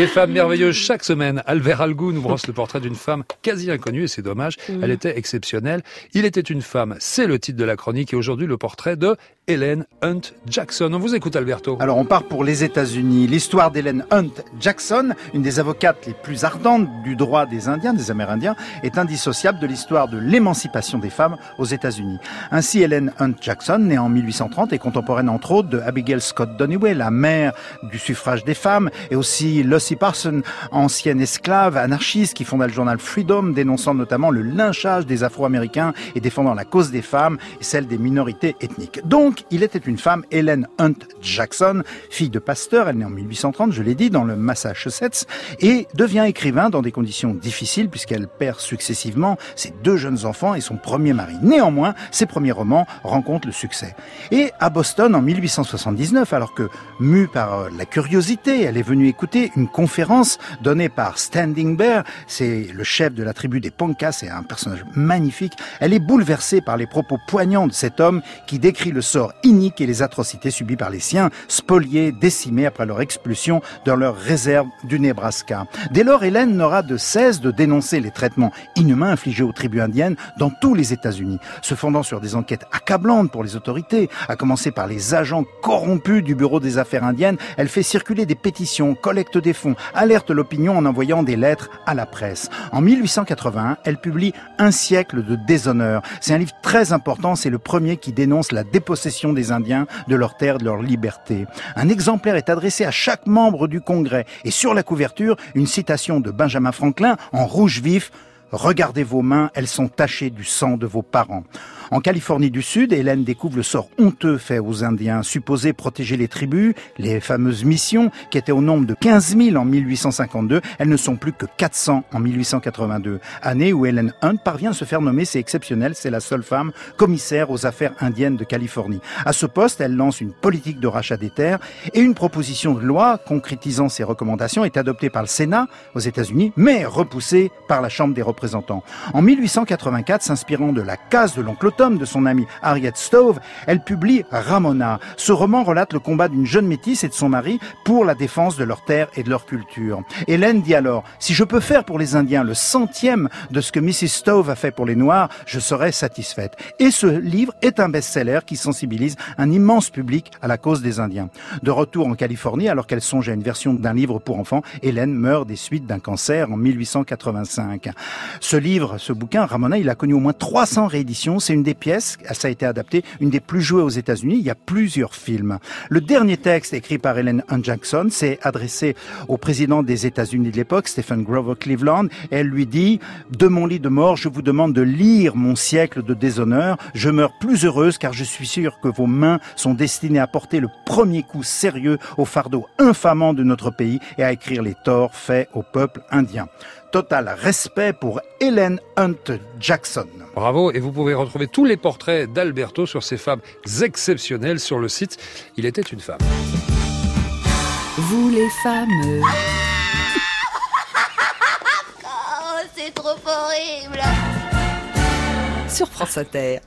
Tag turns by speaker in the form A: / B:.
A: Des femmes merveilleuses chaque semaine. Albert Algou nous brosse le portrait d'une femme quasi inconnue et c'est dommage. Mm. Elle était exceptionnelle. Il était une femme, c'est le titre de la chronique et aujourd'hui le portrait de Helen Hunt Jackson. On vous écoute Alberto.
B: Alors on part pour les États-Unis. L'histoire d'Helen Hunt Jackson, une des avocates les plus ardentes du droit des Indiens, des Amérindiens, est indissociable de l'histoire de l'émancipation des femmes aux États-Unis. Ainsi Helen Hunt Jackson, née en 1830, est contemporaine entre autres de Abigail Scott Donnelly, la mère du suffrage des femmes, et aussi Lucy Parson, ancienne esclave anarchiste qui fonda le journal Freedom, dénonçant notamment le lynchage des Afro-Américains et défendant la cause des femmes et celle des minorités ethniques. Donc, il était une femme, Helen Hunt Jackson, fille de pasteur, elle naît en 1830, je l'ai dit, dans le Massachusetts, et devient écrivain dans des conditions difficiles puisqu'elle perd successivement ses deux jeunes enfants et son premier mari. Néanmoins, ses premiers romans rencontrent le succès. Et à Boston, en 1879, alors que, mue par la curiosité, elle est venue écouter une conférence donnée par Standing Bear, c'est le chef de la tribu des Poncas, c'est un personnage magnifique, elle est bouleversée par les propos poignants de cet homme qui décrit le sort inique et les atrocités subies par les siens, spoliés, décimés après leur expulsion dans leur réserve du Nebraska. Dès lors, Hélène n'aura de cesse de dénoncer les traitements inhumains infligés aux tribus indiennes dans tous les États-Unis, se fondant sur des enquêtes accablantes pour les autorités, à commencer par les agents corrompus du Bureau des Affaires indiennes, elle fait circuler des pétitions, collecte des alerte l'opinion en envoyant des lettres à la presse. En 1881, elle publie Un siècle de déshonneur. C'est un livre très important, c'est le premier qui dénonce la dépossession des Indiens de leurs terres, de leur liberté. Un exemplaire est adressé à chaque membre du Congrès et sur la couverture, une citation de Benjamin Franklin en rouge vif Regardez vos mains, elles sont tachées du sang de vos parents. En Californie du Sud, Hélène découvre le sort honteux fait aux Indiens, supposés protéger les tribus, les fameuses missions, qui étaient au nombre de 15 000 en 1852. Elles ne sont plus que 400 en 1882. Année où Hélène Hunt parvient à se faire nommer, c'est exceptionnel, c'est la seule femme commissaire aux affaires indiennes de Californie. À ce poste, elle lance une politique de rachat des terres et une proposition de loi concrétisant ses recommandations est adoptée par le Sénat aux États-Unis, mais repoussée par la Chambre des représentants. En 1884, s'inspirant de la case de l'oncle de son amie Harriet Stove, elle publie Ramona. Ce roman relate le combat d'une jeune métisse et de son mari pour la défense de leur terre et de leur culture. Hélène dit alors, si je peux faire pour les Indiens le centième de ce que Mrs. Stove a fait pour les Noirs, je serai satisfaite. Et ce livre est un best-seller qui sensibilise un immense public à la cause des Indiens. De retour en Californie, alors qu'elle songe à une version d'un livre pour enfants, Hélène meurt des suites d'un cancer en 1885. Ce livre, ce bouquin, Ramona, il a connu au moins 300 rééditions. C'est une des pièces, ça a été adapté, une des plus jouées aux États-Unis. Il y a plusieurs films. Le dernier texte écrit par Helen Hunt Jackson s'est adressé au président des États-Unis de l'époque, Stephen Grover Cleveland. Elle lui dit De mon lit de mort, je vous demande de lire mon siècle de déshonneur. Je meurs plus heureuse car je suis sûre que vos mains sont destinées à porter le premier coup sérieux au fardeau infamant de notre pays et à écrire les torts faits au peuple indien. Total respect pour Helen Hunt Jackson.
A: Bravo, et vous pouvez retrouver tous les portraits d'Alberto sur ces femmes exceptionnelles sur le site Il était une femme.
C: Vous les femmes.
D: Oh, c'est trop horrible.
C: Sur France Inter.